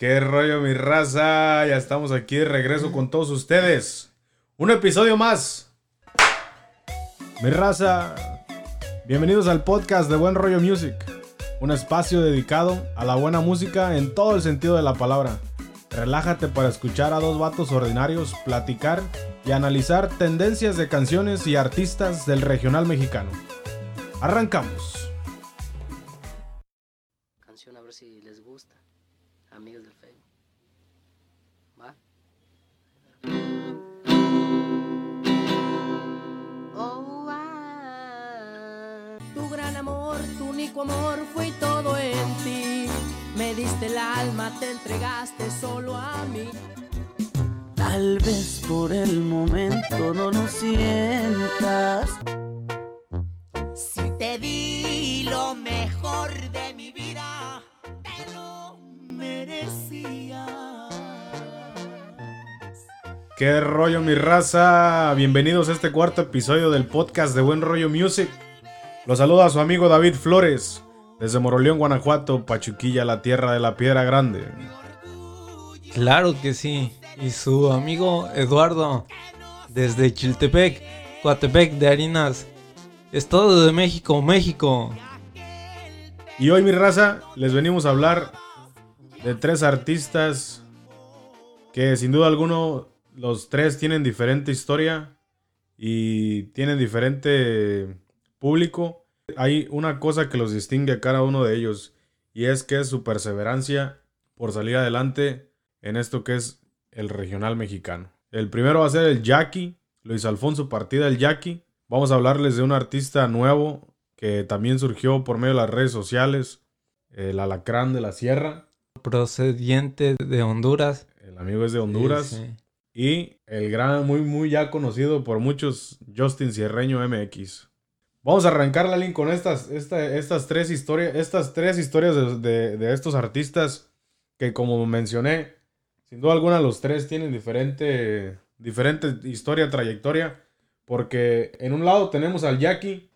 ¿Qué rollo, mi raza? Ya estamos aquí de regreso con todos ustedes. Un episodio más. Mi raza, bienvenidos al podcast de Buen Rollo Music. Un espacio dedicado a la buena música en todo el sentido de la palabra. Relájate para escuchar a dos vatos ordinarios platicar y analizar tendencias de canciones y artistas del regional mexicano. Arrancamos. Único amor fue todo en ti. Me diste el alma, te entregaste solo a mí. Tal vez por el momento no lo sientas. Si te di lo mejor de mi vida, te lo merecía. ¿Qué rollo, mi raza? Bienvenidos a este cuarto episodio del podcast de Buen Rollo Music. Los saluda su amigo David Flores, desde Moroleón, Guanajuato, Pachuquilla, la tierra de la piedra grande. Claro que sí. Y su amigo Eduardo, desde Chiltepec, Coatepec de Harinas, Estado de México, México. Y hoy, mi raza, les venimos a hablar de tres artistas que sin duda alguno los tres tienen diferente historia y tienen diferente público. Hay una cosa que los distingue a cada uno de ellos y es que es su perseverancia por salir adelante en esto que es el regional mexicano. El primero va a ser el Jackie, Luis Alfonso Partida el Jackie. Vamos a hablarles de un artista nuevo que también surgió por medio de las redes sociales, el Alacrán de la Sierra. Procediente de Honduras. El amigo es de Honduras. Sí, sí. Y el gran, muy, muy ya conocido por muchos, Justin Cierreño MX. Vamos a arrancar la link con estas, esta- estas tres historias, estas tres historias de, de- de estos artistas que como mencioné, sin duda alguna los tres tienen diferente, diferente historia, trayectoria. Porque en un lado tenemos al Jackie,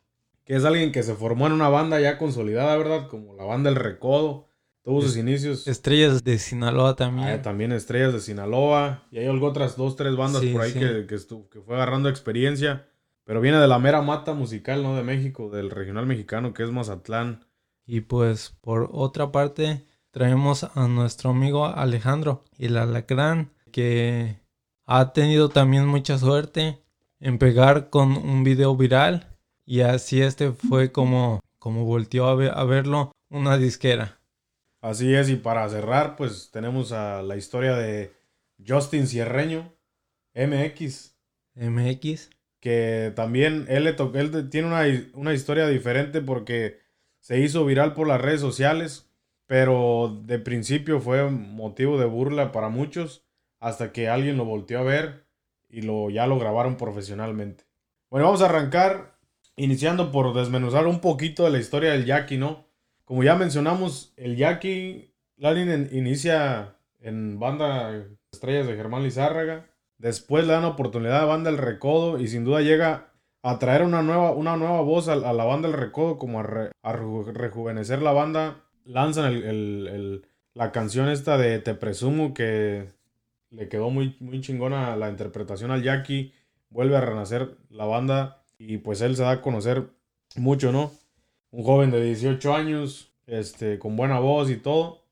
que es alguien que se formó en una banda ya consolidada, ¿verdad? Como la banda El Recodo. Tuvo sus inicios. Estrellas de Sinaloa también. Ah, también Estrellas de Sinaloa. Y hay algo otras dos, tres bandas Sí, por ahí sí. que, que, que fue agarrando experiencia. Pero viene de la mera mata musical, ¿no? De México, del regional mexicano que es Mazatlán. Y pues por otra parte traemos a nuestro amigo Alejandro, el alacrán, que ha tenido también mucha suerte en pegar con un video viral. Y así este fue como, como volteó a, ve- a verlo una disquera. Así es, y para cerrar, pues tenemos a la historia de Justin Cierreño, MX, MX. Que también él, le él tiene una, una historia diferente porque se hizo viral por las redes sociales, pero de principio fue motivo de burla para muchos hasta que alguien lo volteó a ver y lo, ya lo grabaron profesionalmente. Bueno, vamos a arrancar iniciando por desmenuzar un poquito de la historia del Jackie, ¿no? Como ya mencionamos, el Jackie Lalin inicia en banda Estrellas de Germán Lizárraga. Después le dan oportunidad a Banda El Recodo y sin duda llega a traer una nueva, una nueva voz a, la Banda El Recodo, como a, re- a reju- rejuvenecer la banda. Lanzan el- la canción esta de Te Presumo que le quedó muy, muy chingona la interpretación al Jackie. Vuelve a renacer la banda y pues él se da a conocer mucho, ¿no? Un joven de 18 años, este, con buena voz y todo.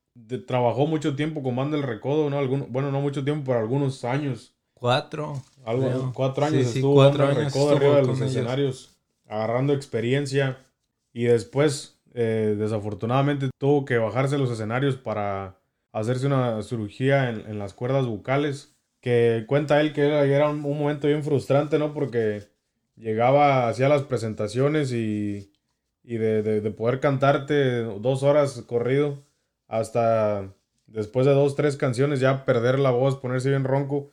Trabajó mucho tiempo con Banda El Recodo, ¿no? Bueno, no mucho tiempo, pero algunos años. Cuatro. Algo, creo. cuatro años Sí, sí, estuvo cuatro años estuvo arriba de los escenarios, agarrando experiencia. Y después, eh, desafortunadamente, tuvo que bajarse de los escenarios para hacerse una cirugía en, en las cuerdas bucales. Que cuenta él que era, era un, un momento bien frustrante, ¿no? Porque llegaba, hacía las presentaciones y, y de, de- de poder cantarte dos horas corrido hasta después de dos, tres canciones ya perder la voz, ponerse bien ronco.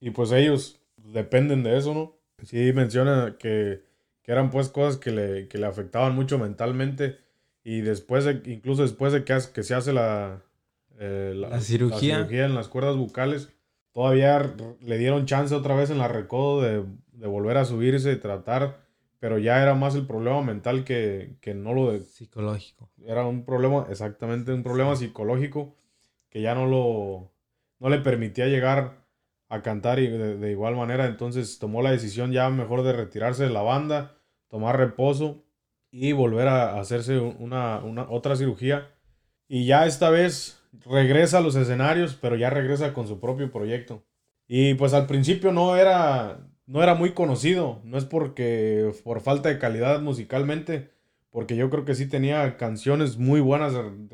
Y pues ellos dependen de eso, ¿no? Sí menciona que, que eran pues cosas que le, que le afectaban mucho mentalmente. Y después, de- incluso después de que, se hace la, eh, La cirugía. en las cuerdas bucales, todavía le dieron chance otra vez en la recodo de, de volver a subirse y tratar. Pero ya era más el problema mental que, que no lo de, Psicológico. era un problema, exactamente, un problema psicológico que ya no lo no le permitía llegar a cantar y de, igual manera, entonces tomó la decisión ya mejor de retirarse de la banda, tomar reposo y volver a hacerse una, una otra cirugía y ya esta vez regresa a los escenarios, pero ya regresa con su propio proyecto. Y pues al principio no era no era muy conocido, no es porque por falta de calidad musicalmente, porque yo creo que sí tenía canciones muy buenas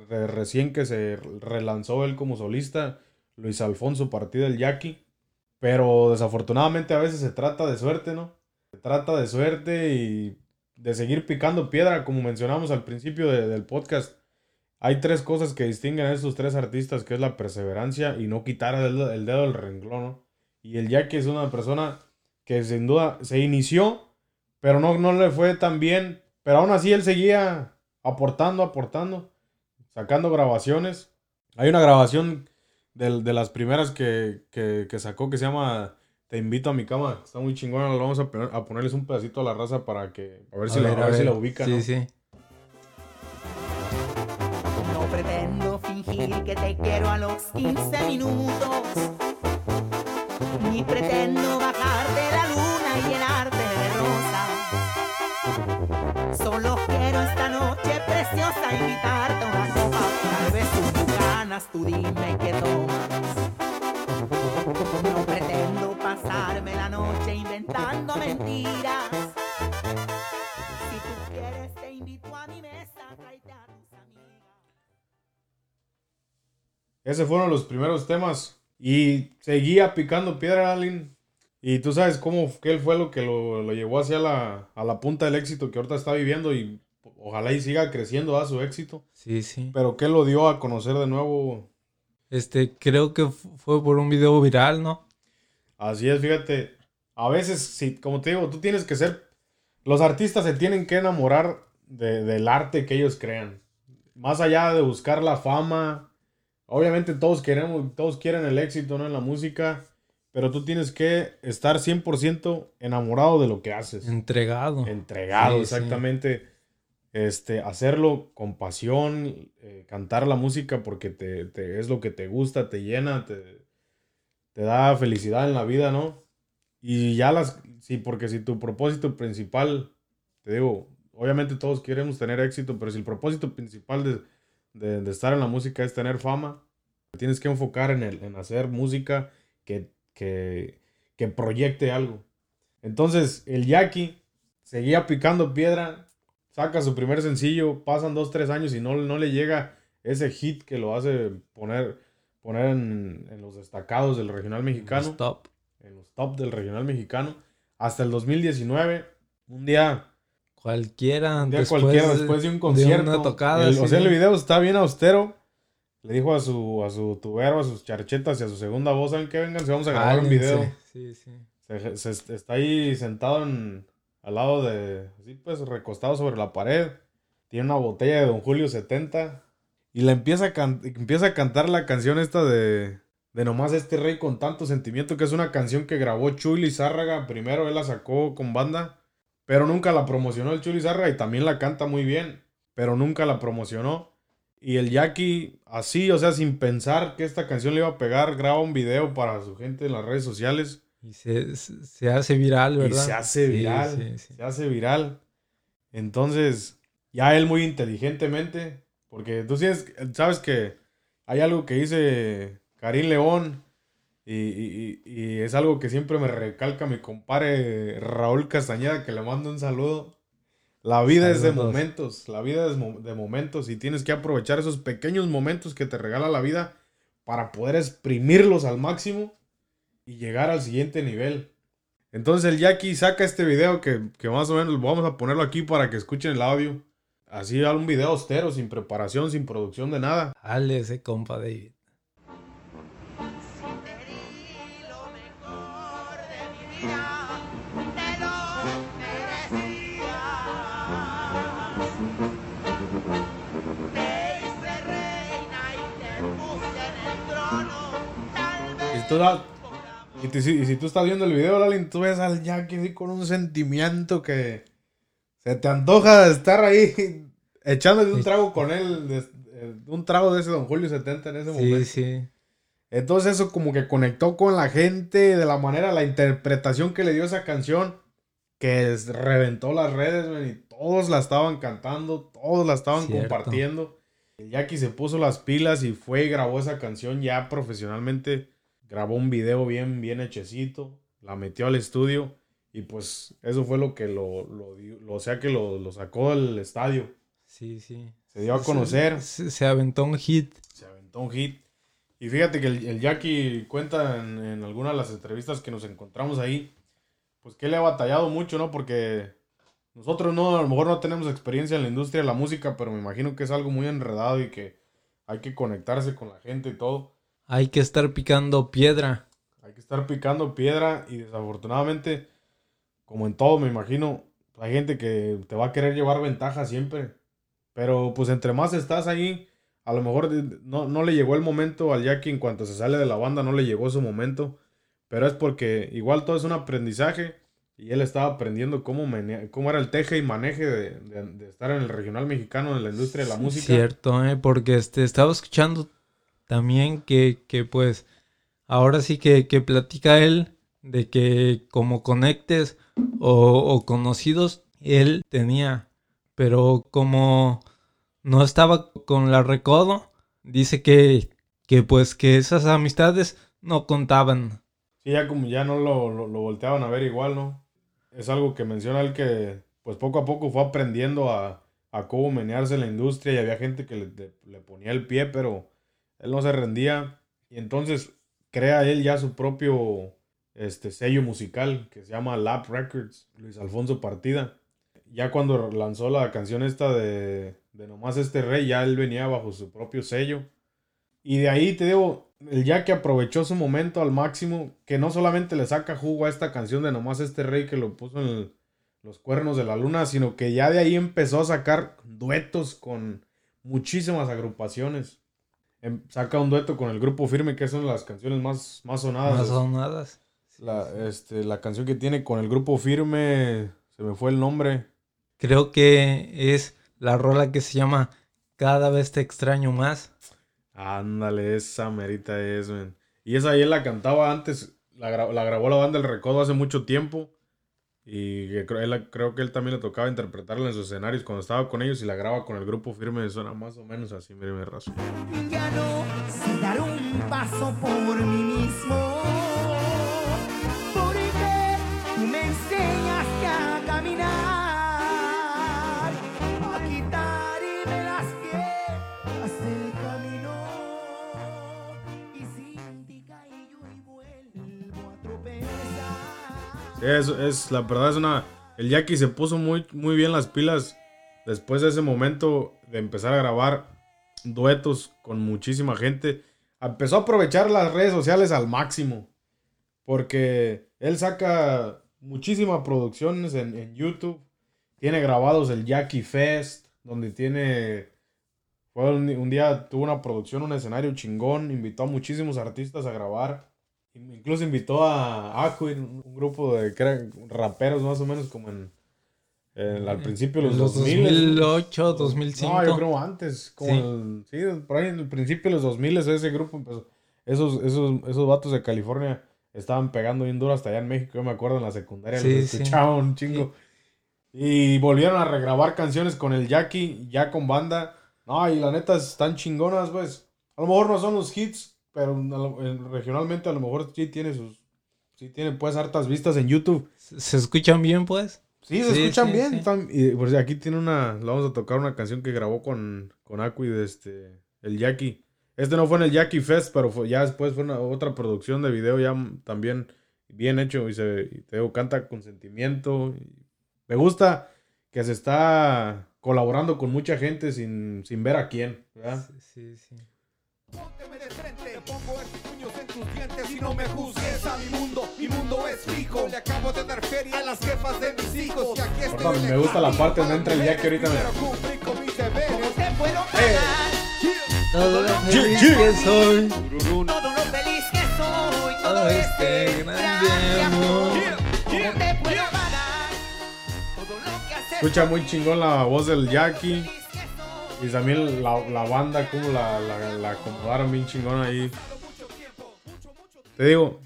recién que se relanzó él como solista, Luis Alfonso Partida del Yaqui, pero desafortunadamente a veces se trata de suerte, ¿no? Se trata de suerte y de seguir picando piedra, como mencionamos al principio de- del podcast. Hay tres cosas que distinguen a estos tres artistas, que es la perseverancia y no quitar el, el dedo del renglón, ¿no? Y el Jackie es una persona que sin duda se inició, pero no, no le fue tan bien. Pero aún así él seguía aportando, aportando, sacando grabaciones. Hay una grabación del- de, las primeras que, que- que sacó que se llama Te invito a mi cama. Está muy chingona, lo vamos a, poner- a ponerles un pedacito a la raza para que a ver si, la, a ver si la ubican. Sí, ¿no? sí. No pretendo fingir que te quiero a los 15 minutos. Ni pretendo bajarte la luna y llenarte de rosas. Solo quiero esta noche preciosa invitarte a una copa. Tal vez tú ganas, tú dime inventando mentiras. Si tú quieres te invito a mi mesa, tráete a tus amigas. Ese fueron los primeros temas. Y seguía picando piedra, Alin. Y tú sabes cómo que él fue lo que lo, lo llevó hacia la, a la punta del éxito que ahorita está viviendo. Y ojalá y siga creciendo a su éxito. Sí, sí. Pero que lo dio a conocer de nuevo. Este, creo que fu- fue por un video viral, ¿no? Así es, fíjate. A veces, sí, como te digo, tú tienes que ser. Los artistas se tienen que enamorar de- del arte que ellos crean. Más allá de buscar la fama. Obviamente todos queremos, todos quieren el éxito, ¿no? En la música. Pero tú tienes que estar 100% enamorado de lo que haces. Entregado. Entregado, Sí, sí. exactamente. Este, hacerlo con pasión, eh, cantar la música porque te, te- es lo que te gusta, te llena, te, te da felicidad en la vida, ¿no? Y ya las, sí, porque si tu propósito principal, te digo, obviamente todos queremos tener éxito, pero si el propósito principal de, de- estar en la música es tener fama, tienes que enfocar en, el, en hacer música que, que, que proyecte algo. Entonces, el Jackie seguía picando piedra, saca su primer sencillo, pasan dos, tres años y no, no le llega ese hit que lo hace poner, poner en, en los destacados del regional mexicano Stop. En los top del regional mexicano. Hasta el 2019, un día, Cualquiera. un día después, cualquiera, después de un concierto. una tocada. el, sí. O sea, el video está bien austero. Le dijo a su, a su tubero, a sus charchetas y a su segunda voz, ¿saben qué? Vengan, si vamos a grabar un video. Sí, sí. Se, se- está ahí sentado en, al lado de, así pues, recostado sobre la pared. Tiene una botella de Don Julio 70. Y le empieza a, can- empieza a cantar la canción esta de, de Nomás este rey con tanto sentimiento, que es una canción que grabó Chuli Zárraga. Primero él la sacó con banda, pero nunca la promocionó el Chuli Zárraga y también la canta muy bien, pero nunca la promocionó. Y el Jackie, así, o sea, sin pensar que esta canción le iba a pegar, graba un video para su gente en las redes sociales. Y se, se hace viral, ¿verdad? Y se hace viral. sí, sí. Se hace viral. Entonces, ya él muy inteligentemente, porque tú sabes que hay algo que dice Karim León, y, y- y- es algo que siempre me recalca mi compadre Raúl Castañeda, que le mando un saludo. La vida es de momentos, la vida es de momentos, y tienes que aprovechar esos pequeños momentos que te regala la vida para poder exprimirlos al máximo y llegar al siguiente nivel. Entonces el Jackie saca este video que, que más o menos vamos a ponerlo aquí para que escuchen el audio. Así un video austero, sin preparación, sin producción de nada. Dale ese compa David. Tú y, te- y si tú estás viendo el video, Lalin, tú ves al Jackie con un sentimiento que se te antoja de estar ahí echándote un trago con él, de- eh, un trago de ese Don Julio 70 en ese momento. Sí, sí. Entonces eso como que conectó con la gente de la manera, la interpretación que le dio esa canción, que reventó las redes, man, y todos la estaban cantando, todos la estaban Cierto. compartiendo. El Jackie se puso las pilas y fue y grabó esa canción ya profesionalmente. Grabó un video bien, bien hechecito, la metió al estudio y pues eso fue lo que lo, lo, lo- o sea que lo, lo sacó del estadio. Sí, sí. Se dio a conocer Se, se aventó un hit. se aventó un hit. Y fíjate que el, el Jackie cuenta en, en algunas de las entrevistas que nos encontramos ahí, pues que le ha batallado mucho, ¿no? Porque nosotros no, a lo mejor no tenemos experiencia en la industria de la música, pero me imagino que es algo muy enredado y que hay que conectarse con la gente y todo. Hay que estar picando piedra. Hay que estar picando piedra y desafortunadamente, como en todo, me imagino, hay gente que te va a querer llevar ventaja siempre. Pero pues entre más estás ahí, a lo mejor no, no le llegó el momento al Jackie en cuanto se sale de la banda, no le llegó su momento. Pero es porque igual todo es un aprendizaje y él estaba aprendiendo cómo, cómo era el teje y maneje de, de- de estar en el regional mexicano, en la industria de la música. Cierto, ¿eh? Porque este, estaba escuchando también que, que pues ahora sí que, que platica él de que como conectes o, conocidos él tenía, pero como no estaba con la recodo, dice que, que pues que esas amistades no contaban. Sí, ya como ya no lo, lo, volteaban a ver igual, ¿no? Es algo que menciona él que pues poco a poco fue aprendiendo a, a cómo menearse en la industria y había gente que le- le ponía el pie, pero él no se rendía. Y entonces crea él ya su propio este, sello musical que se llama Lap Records, Luis Alfonso Partida. Ya cuando lanzó la canción esta de, de Nomás este Rey, ya él venía bajo su propio sello. Y de ahí te digo, el Jackie aprovechó su momento al máximo, que no solamente le saca jugo a esta canción de Nomás este Rey que lo puso en los cuernos de la luna, sino que ya de ahí empezó a sacar duetos con muchísimas agrupaciones. Em- saca un dueto con el grupo Firme, que son las canciones más, más sonadas. Más sonadas. La, este, la canción que tiene con el grupo Firme, se me fue el nombre. Creo que es la rola que se llama Cada vez te extraño más. Ándale, esa merita es, man. Y esa ahí él la cantaba antes, la, gra- la grabó la banda El Recodo hace mucho tiempo. Y él- creo que él también le tocaba interpretarla en sus escenarios cuando estaba con ellos y la graba con el grupo firme. Suena más o menos así, mire, mi razón. Ya no dar un paso por mí mismo. Es, es- la verdad es una... El Jackie se puso muy, muy bien las pilas después de ese momento de empezar a grabar duetos con muchísima gente. Empezó a aprovechar las redes sociales al máximo. Porque él saca muchísimas producciones en, en YouTube. Tiene grabados el Jackie Fest, donde tiene... Fue un, un día tuvo una producción, un escenario chingón. Invitó a muchísimos artistas a grabar. Incluso invitó a Aquin, un grupo de que eran raperos más o menos como en, en- al principio de los, Los 2000. 2008, 2005. No, yo creo antes. Como Sí. el- sí, por ahí en el principio de los 2000 ese grupo empezó. Esos, esos, esos vatos de California estaban pegando bien duro hasta allá en México. Yo me acuerdo en la secundaria, Sí, los sí. escuchaba un chingo. Y volvieron a regrabar canciones con el Jackie, ya con banda. No, y la neta están chingonas, pues. A lo mejor no son los hits, pero regionalmente a lo mejor sí tiene sus. Sí tiene pues hartas vistas en YouTube. ¿Se escuchan bien, pues? Sí, se Sí, escuchan sí, bien. sí. y por si aquí tiene una. Le vamos a tocar una canción que grabó con, con Aqui de este. El Jackie. Este no fue en el Jackie Fest, pero fue- ya después fue una, otra producción de video ya también bien hecho. Y, se, y te digo, canta con sentimiento. me gusta que se está colaborando con mucha gente sin, sin ver a quién. ¿verdad? Sí, sí. Pónteme de frente, te pongo estos puños en tus dientes y no me juzgues a mi mundo, mi mundo es fijo. Le acabo de dar feria a las jefas de mis hijos y aquí estoy. Perdón, me gusta la parte donde entra el Jackie ahorita. Pero cumplí con mis deberes. Te puedo pagar Todo lo feliz que soy. todo lo feliz que soy, todo este grande grande amor. amor. ¿Cómo te puedo pagar todo lo que has Escucha muy chingón la voz del Jackie. Y también la, la banda, como la, la, la acomodaron bien chingón ahí. Te digo,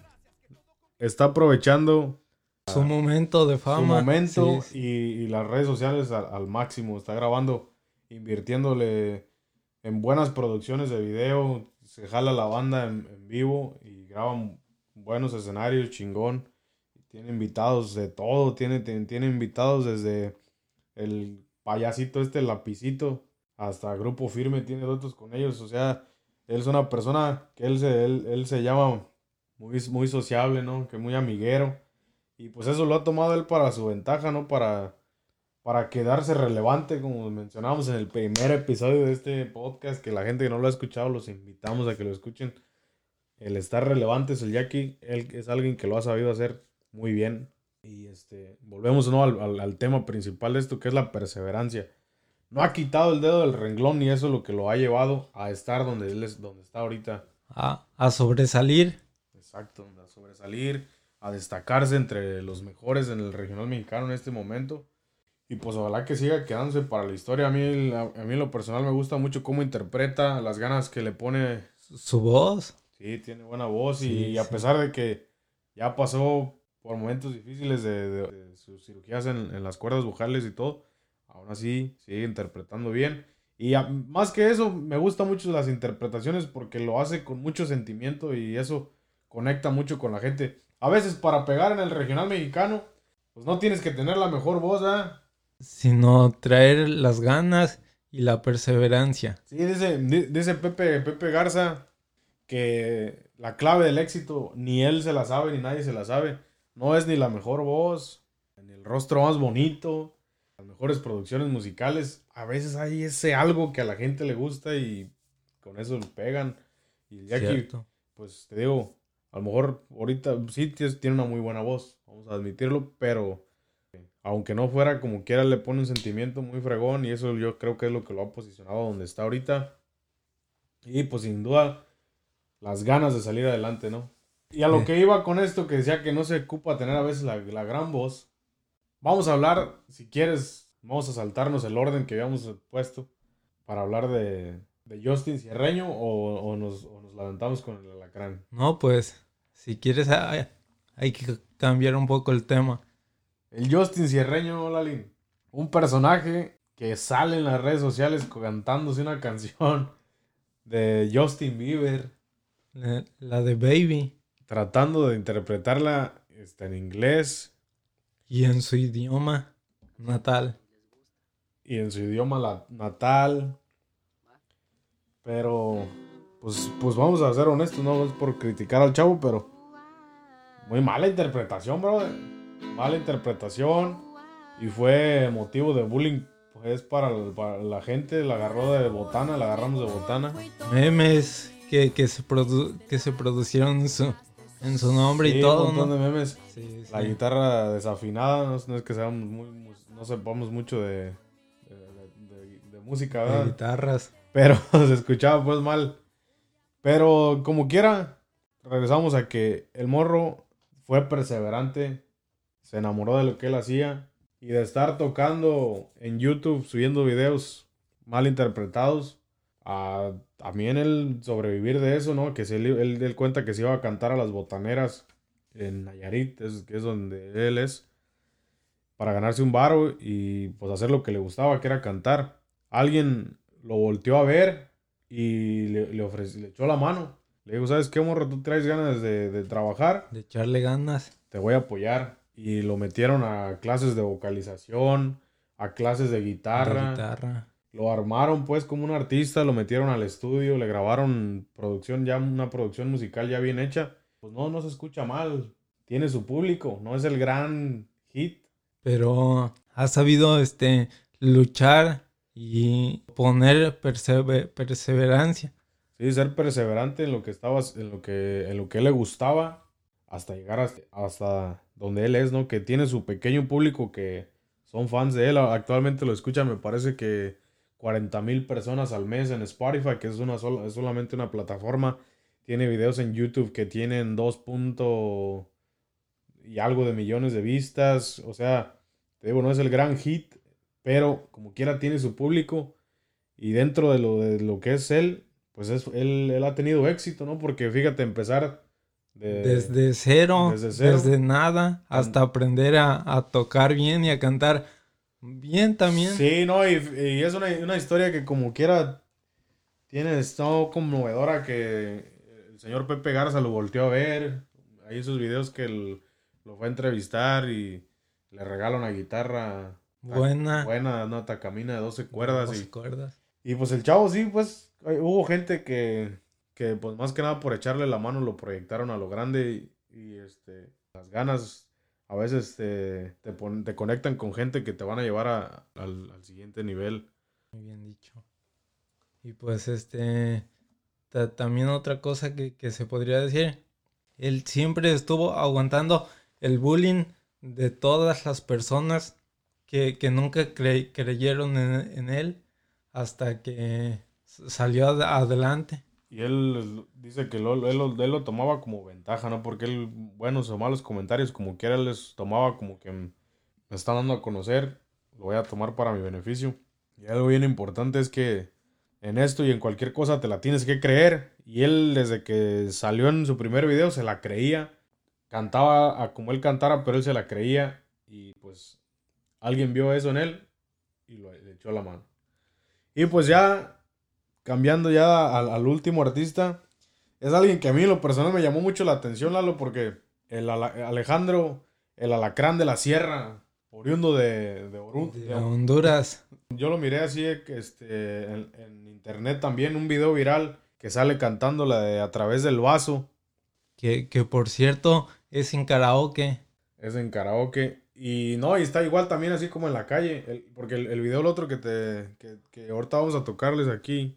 está aprovechando Su momento de su fama. momento sí, sí. Y, y las redes sociales al, al máximo. Está grabando, invirtiéndole en buenas producciones de video. Se jala la banda en, en vivo y graban buenos escenarios, chingón. Tiene invitados de todo. Tiene, tiene, tiene invitados desde el payasito este, el lapicito, hasta Grupo Firme. Tiene duetos con ellos. O sea, él es una persona que él se, él, él se llama muy, muy sociable, ¿no? Que muy amiguero. Y pues eso lo ha tomado él para su ventaja, ¿no? Para, para quedarse relevante, como mencionábamos en el primer episodio de este podcast, que la gente que no lo ha escuchado los invitamos a que lo escuchen. El estar relevante es el Jackie, él es alguien que lo ha sabido hacer muy bien. Y este, volvemos ¿no? al, al- al tema principal de esto, que es la perseverancia. No ha quitado el dedo del renglón y eso es lo que lo ha llevado a estar donde él es, donde está ahorita. A, a sobresalir. Exacto, a sobresalir, a destacarse entre los mejores en el regional mexicano en este momento. Y pues ojalá que siga quedándose para la historia. A mí, a, mí en lo personal me gusta mucho cómo interpreta, las ganas que le pone. Su voz. Sí, tiene buena voz y, Sí, a pesar de que ya pasó por momentos difíciles de, de- de sus cirugías en, en las cuerdas vocales y todo, aún así sigue interpretando bien. Y a- más que eso, me gustan mucho las interpretaciones porque lo hace con mucho sentimiento y eso conecta mucho con la gente. A veces para pegar en el regional mexicano, pues no tienes que tener la mejor voz, ¿ah? Sino traer las ganas y la perseverancia. Sí, dice, di- dice Pepe, Pepe Garza que la clave del éxito ni él se la sabe ni nadie se la sabe. No es ni la mejor voz, ni el rostro más bonito, las mejores producciones musicales. A veces hay ese algo que a la gente le gusta y con eso lo pegan. Y ya que, Cierto. pues te digo, a lo mejor ahorita sí tiene una muy buena voz, vamos a admitirlo, pero aunque no fuera como quiera, le pone un sentimiento muy fregón y eso yo creo que es lo que lo ha posicionado donde está ahorita. Y pues sin duda, las ganas de salir adelante, ¿no? Y a lo que iba con esto, que decía que no se ocupa tener a veces la, la gran voz, vamos a hablar, si quieres, vamos a saltarnos el orden que habíamos puesto para hablar de, de Justin Cierreño o, o nos, o nos levantamos con el alacrán. No, pues, si quieres, hay, hay que cambiar un poco el tema. El Justin Cierreño, Lalín. Un personaje que sale en las redes sociales cantándose una canción de Justin Bieber, La, la de Baby. tratando de interpretarla este, en inglés Y en su idioma natal. y en su idioma la- natal. Pero, pues, pues vamos a ser honestos, no es por criticar al chavo, pero muy mala interpretación, brother. Mala interpretación. Y fue motivo de bullying, pues, para, para la gente. La agarró de botana, la agarramos de botana. Memes que, que, se, produ- que se producieron su, en su nombre Sí, y todo, un montón ¿no? de memes. Sí, La guitarra desafinada, no, es- no es que seamos muy, no sepamos mucho de, de, de- de música, De ¿verdad? guitarras. Pero se escuchaba pues mal. Pero como quiera, regresamos a que el morro fue perseverante, se enamoró de lo que él hacía y de estar tocando en YouTube, subiendo videos mal interpretados, a también él sobrevivir de eso, ¿no? Que se, él, él, él cuenta que se iba a cantar a las botaneras en Nayarit, es, que es donde él es, para ganarse un baro y pues hacer lo que le gustaba, que era cantar. Alguien lo volteó a ver y le, le, ofreció, le echó la mano. Le dijo, ¿sabes qué, morro? Tú traes ganas de, de trabajar, De echarle ganas. te voy a apoyar. Y lo metieron a clases de vocalización, a clases de de guitarra. Lo armaron pues como un artista, lo metieron al estudio, le grabaron producción ya, una producción musical ya bien hecha. Pues no, no se escucha mal. Tiene su público, no es el gran hit. Pero ha sabido este luchar y poner perseve- perseverancia. Sí, ser perseverante en lo que estaba, en lo que, en lo que le gustaba, hasta llegar hasta, hasta donde él es, ¿no? Que tiene su pequeño público que son fans de él. Actualmente lo escuchan, me parece que 40 mil personas al mes en Spotify, que es, una sola, es solamente una plataforma. Tiene videos en YouTube que tienen 2 punto y algo de millones de vistas. O sea, te digo, no es el gran hit, pero como quiera tiene su público Y dentro de lo, de lo que es él, pues es, él, él ha tenido éxito, ¿no? Porque fíjate, empezar de- Desde cero, desde nada, hasta aprender a, a tocar bien y a cantar bien también. Sí, no, y, y es una, una historia que como quiera tiene, está conmovedora que el señor Pepe Garza lo volteó a ver. Hay esos videos que él lo fue a entrevistar y le regala una guitarra Buena. buena, una tacamina de 12 cuerdas. Y, cuerdas. y pues el chavo sí, pues hubo gente que, que pues más que nada por echarle la mano lo proyectaron a lo grande y, y, este, las ganas a veces te, te, pon- te conectan con gente que te van a llevar a- al, siguiente nivel. Muy bien dicho. Y pues este, ta- también otra cosa que, que se podría decir, él siempre estuvo aguantando el bullying de todas las personas que, que nunca cre- creyeron en, en él hasta que salió ad- adelante. Y él dice que lo, él, él lo tomaba como ventaja, ¿no? Porque él, buenos o malos comentarios, como quiera, les tomaba como que me están dando a conocer, lo voy a tomar para mi beneficio. Y algo bien importante es que en esto y en cualquier cosa te la tienes que creer. Y él, desde que salió en su primer video, se la creía. Cantaba a como él cantara, pero él se la creía. Y pues alguien vio eso en él y lo, le echó la mano. Y pues ya cambiando ya al, al último artista, es alguien que a mí en lo personal me llamó mucho la atención, Lalo, porque el Alejandro, el alacrán de la sierra, oriundo de, de De Honduras. yo lo miré así este, en, en internet también, un video viral que sale cantando la de A través del vaso, Que, que por cierto es en karaoke. es en karaoke. Y no, y está igual también así como en la calle, el- porque el, el video el otro que te que, que ahorita vamos a tocarles aquí.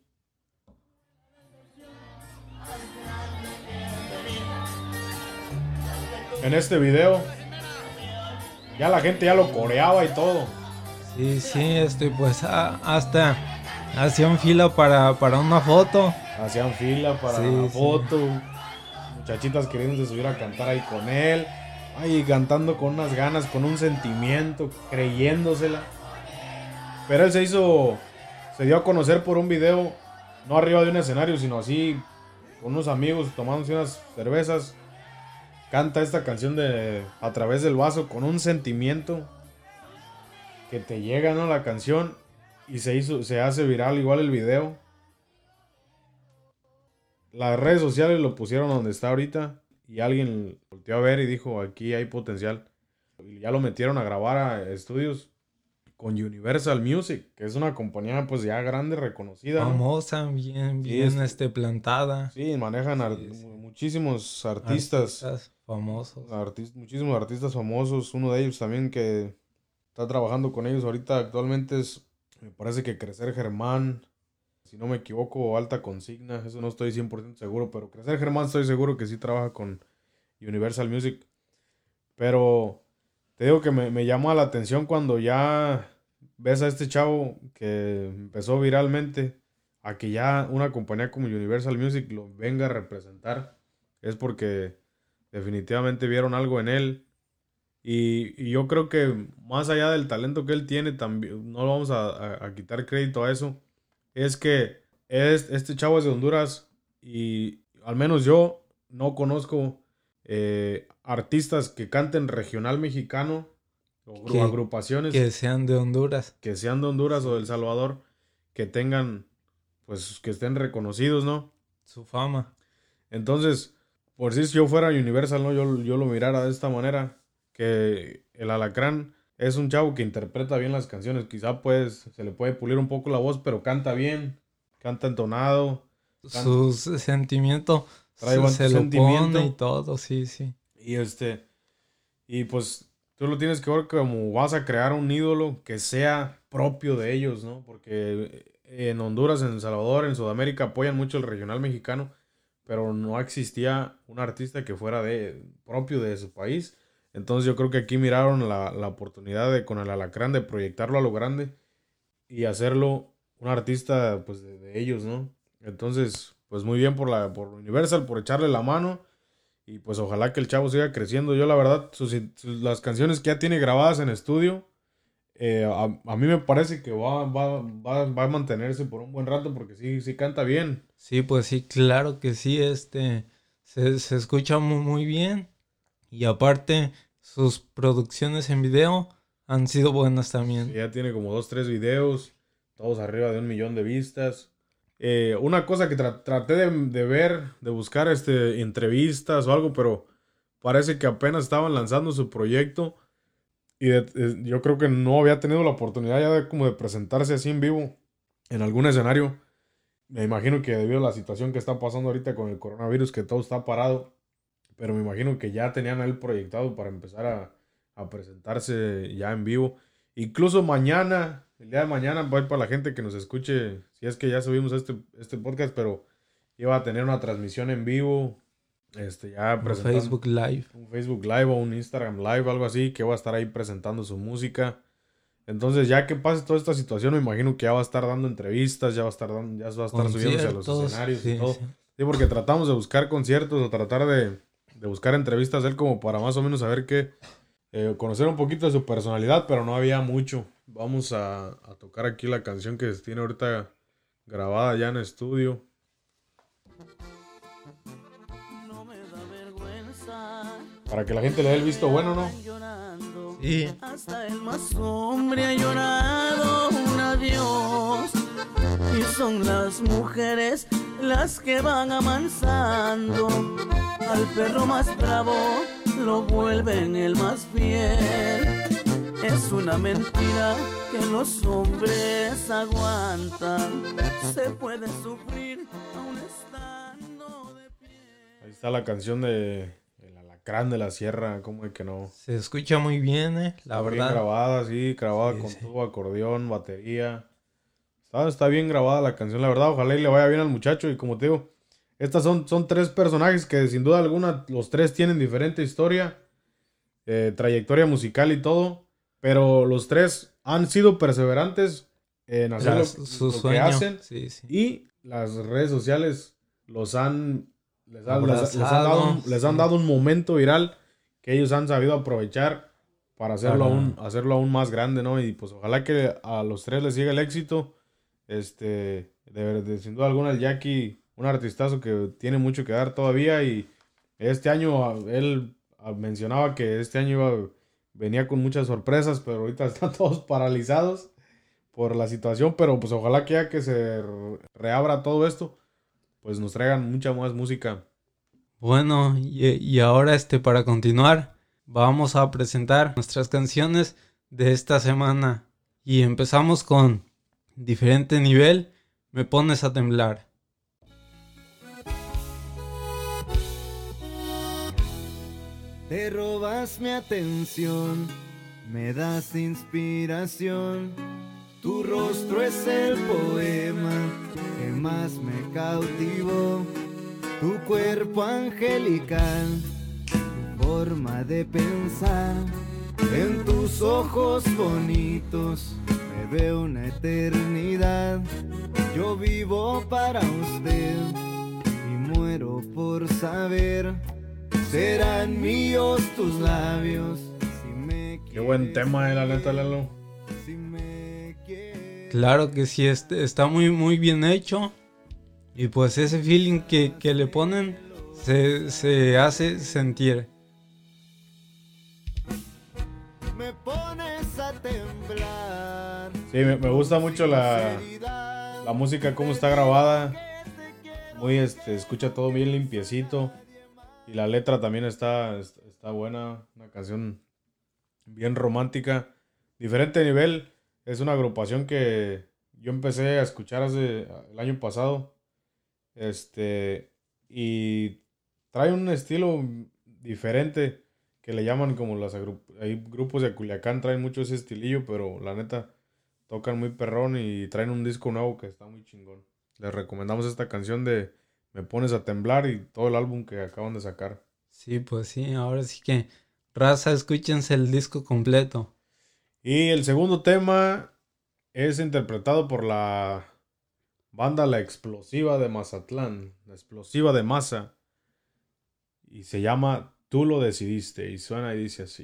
En este video ya la gente ya lo coreaba y todo. Sí, sí, este, pues a- hasta hacían fila para, para una foto. Hacían fila para Sí, la sí. foto. Muchachitas queriendo subir a cantar ahí con él. Ay, cantando con unas ganas, con un sentimiento, creyéndosela. Pero él se hizo, se dio a conocer por un video, no arriba de un escenario, sino así, con unos amigos, tomándose unas cervezas. Canta esta canción de A través del vaso con un sentimiento que te llega, ¿no? La canción y se hizo, se hace viral igual el video. Las redes sociales lo pusieron donde está ahorita y alguien volteó a ver y dijo, aquí hay potencial. Y ya lo metieron a grabar a estudios con Universal Music, que es una compañía pues ya grande, reconocida. ¿no? Famosa, bien, Sí, bien es- este, plantada. Sí, manejan ar- Sí, sí. muchísimos artistas, Artistas famosos. artis- muchísimos artistas famosos. Uno de ellos también que está trabajando con ellos ahorita actualmente es, me parece que Crecer Germán, si no me equivoco, Alta Consigna, eso no estoy 100% seguro, pero Crecer Germán estoy seguro que sí trabaja con Universal Music. Pero te digo que me, me llama la atención cuando ya ves a este chavo que empezó viralmente a que ya una compañía como Universal Music lo venga a representar. Es porque definitivamente vieron algo en él. Y, y yo creo que más allá del talento que él tiene, también no lo vamos a, a- a quitar crédito a eso. Es que es, este chavo es de Honduras y al menos yo no conozco eh, artistas que canten regional mexicano o Que- agrupaciones Que sean de Honduras. que sean de Honduras o de El Salvador que tengan, pues que estén reconocidos, ¿no? Su fama. Entonces, por si yo fuera Universal, ¿no? Yo, yo lo mirara de esta manera, que el alacrán es un chavo que interpreta bien las canciones, quizá pues se le puede pulir un poco la voz, pero canta bien, canta entonado, Can- Su sentimiento Trae se, lo sentimiento. pone y todo, sí, sí. y este, y pues tú lo tienes que ver como vas a crear un ídolo que sea propio de ellos, ¿no? Porque en Honduras, en El Salvador, en Sudamérica apoyan mucho el regional mexicano, pero no existía un artista que fuera de propio de su país. Entonces yo creo que aquí miraron la, la oportunidad de con el alacrán de proyectarlo a lo grande y hacerlo un artista pues de, ellos, ¿no? Entonces, pues muy bien por la por Universal por echarle la mano y pues ojalá que el chavo siga creciendo. Yo la verdad sus, sus- las canciones que ya tiene grabadas en estudio eh, a, a mí me parece que va, va, va, va a mantenerse por un buen rato porque sí, sí canta bien. Sí, pues sí, claro que sí, este se, se escucha muy, muy bien y aparte sus producciones en video han sido buenas también. Ya tiene como dos, tres videos, todos arriba de un millón de vistas. Eh, una cosa que tra- traté de, de ver, de buscar este, entrevistas o algo, pero parece que apenas estaban lanzando su proyecto y de- yo creo que no había tenido la oportunidad ya de, como de presentarse así en vivo en algún escenario. Me imagino que debido a la situación que está pasando ahorita con el coronavirus, que todo está parado, pero me imagino que ya tenían a él proyectado para empezar a, a presentarse ya en vivo. Incluso mañana, el día de mañana, va a ir para la gente que nos escuche, si es que ya subimos este, este podcast, pero iba a tener una transmisión en vivo, este, ya Facebook Live. un Facebook Live o un Instagram Live, algo así, que va a estar ahí presentando su música. Entonces, ya que pase toda esta situación, me imagino que ya va a estar dando entrevistas, ya va a estar dando, ya va a estar subiéndose a los escenarios sí, y todo. sí. Sí, porque tratamos de buscar conciertos o tratar de, de buscar entrevistas de él como para más o menos saber qué, eh, conocer un poquito de su personalidad, pero no había mucho. Vamos a, a tocar aquí la canción que tiene ahorita grabada ya en estudio. Para que la gente le dé el visto bueno, ¿no? Sí, Hasta el más hombre ha llorado un adiós. Y son las mujeres las que van amansando. Al perro más bravo lo vuelven el más fiel. Es una mentira que los hombres aguantan. Se puede sufrir aún estando de pie. Ahí está la canción de Alacrán de la Sierra, como de que no. se escucha muy bien, eh, la Está bien verdad. grabada, sí, grabada Sí, con sí. tubo, acordeón, batería. Está, está bien grabada la canción, la verdad. Ojalá y le vaya bien al muchacho. Y como te digo, estas son, son tres personajes que sin duda alguna los tres tienen diferente historia, eh, trayectoria musical y todo. Pero los tres han sido perseverantes en hacer lo, Tras su lo que hacen. Sí, sí. Y las redes sociales los han, les han, les- les han Abrazado, dado, un- les han dado un momento viral que ellos han sabido aprovechar para hacerlo, aún, hacerlo aún más grande, ¿no? Y pues ojalá que a los tres les siga el éxito. Este, de, de- sin duda alguna, el Jackie, un artistazo que tiene mucho que dar todavía. Y este año, él mencionaba que este año iba, venía con muchas sorpresas, pero ahorita están todos paralizados por la situación, pero pues ojalá que ya que se re- reabra todo esto, pues nos traigan mucha más música. Bueno, y, y ahora este para continuar, vamos a presentar nuestras canciones de esta semana. Y empezamos con diferente nivel, me pones a temblar. Te robas mi atención, me das inspiración. Tu rostro es el poema que más me cautivó. Tu cuerpo angelical, tu forma de pensar. En tus ojos bonitos me veo una eternidad. Yo vivo para usted y muero por saber. Serán míos tus labios. Si me Qué buen tema, eh, la Lalo. Claro que sí, este, está muy, muy bien hecho. Y pues ese feeling que, que le ponen se, se hace sentir. Me pones a temblar. Sí, me, me gusta mucho la, la música, cómo está grabada. Muy, este, escucha todo bien limpiecito. Y la letra también está, está, está buena. Una canción bien romántica. Diferente nivel. Es una agrupación que yo empecé a escuchar hace el año pasado. Este, y trae un estilo diferente que le llaman como las hay grupos de Culiacán traen mucho ese estilillo, pero la neta tocan muy perrón y traen un disco nuevo que está muy chingón. Les recomendamos esta canción de Me pones a temblar y todo el álbum que acaban de sacar. Sí, pues sí, ahora sí que raza, escúchense el disco completo. Y el segundo tema es interpretado por la banda La Explosiva de Mazatlán, La Explosiva de Maza, y se llama Tú lo decidiste, y suena y dice así.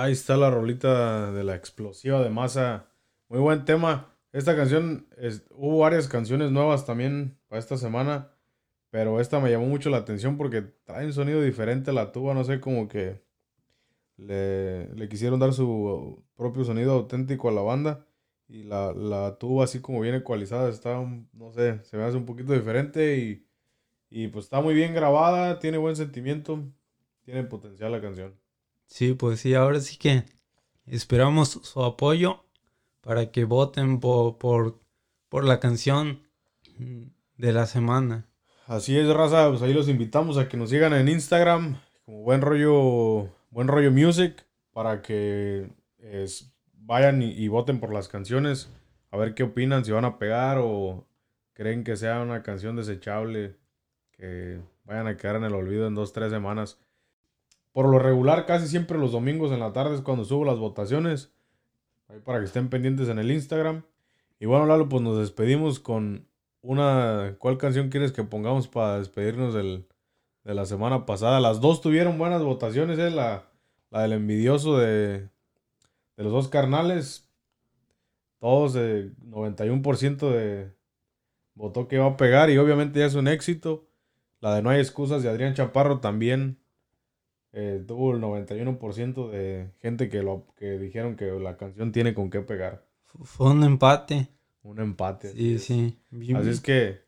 Ahí está la rolita de la explosiva de masa. Muy buen tema. Esta canción, es- hubo varias canciones nuevas también para esta semana, pero esta me llamó mucho la atención porque trae un sonido diferente a la tuba, no sé, como que le, le quisieron dar su propio sonido auténtico a la banda y la, la tuba así como bien ecualizada está, no sé, se me hace un poquito diferente y, y pues está muy bien grabada, tiene buen sentimiento, tiene potencial la canción. Sí, pues sí, ahora sí que esperamos su apoyo para que voten po- por, por la canción de la semana. Así es, raza, pues ahí los invitamos a que nos sigan en Instagram como buen rollo, buen rollo music, para que vayan y, y voten por las canciones, a ver qué opinan, si van a pegar o creen que sea una canción desechable, que vayan a quedar en el olvido en dos, tres semanas. Por lo regular, casi siempre los domingos en la tarde es cuando subo las votaciones, ahí para que estén pendientes en el Instagram. Y bueno, Lalo, pues nos despedimos con una. ¿Cuál canción quieres que pongamos para despedirnos del, de la semana pasada? Las dos tuvieron buenas votaciones, ¿eh? La, la del envidioso de, de los dos carnales. Todos, eh, 91% de votó que iba a pegar y obviamente ya es un éxito. La de No hay excusas de Adrián Chaparro también eh, tuvo el 91% de gente que, lo, que dijeron que la canción tiene con qué pegar. Fue un empate. Un empate. Sí, es. sí. Bien, Así es que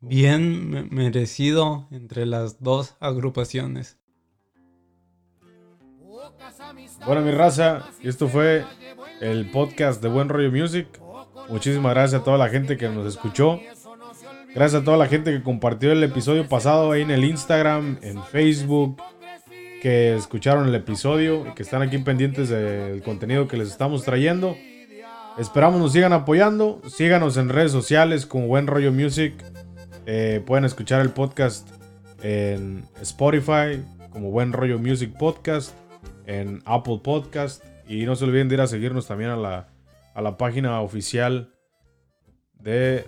bien me- merecido entre las dos agrupaciones. Bueno, mi raza, y esto fue el podcast de Buen Rollo Music. Muchísimas gracias a toda la gente que nos escuchó. Gracias a toda la gente que compartió el episodio pasado ahí en el Instagram, en Facebook, que escucharon el episodio y que están aquí pendientes del contenido que les estamos trayendo. Esperamos nos sigan apoyando. Síganos en redes sociales como Buen Rollo Music. Eh, pueden escuchar el podcast en Spotify como Buen Rollo Music Podcast en Apple Podcast. Y no se olviden de ir a seguirnos también a la, a la página oficial de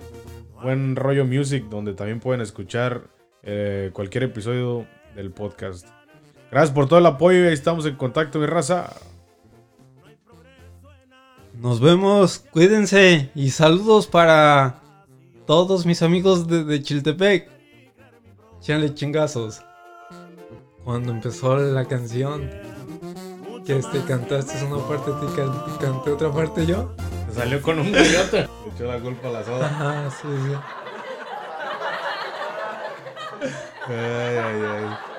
Buen Rollo Music, donde también pueden escuchar eh, cualquier episodio del podcast. Gracias por todo el apoyo y ahí estamos en contacto, mi raza. Nos vemos, cuídense y saludos para todos mis amigos de, de Chiltepec. Échenle chingazos. Cuando empezó la canción, que este cantaste una parte y can- canté otra parte yo. salió con un coyote. Le echó la culpa a la soda. Ajá, sí, sí. Ay, ay, ay.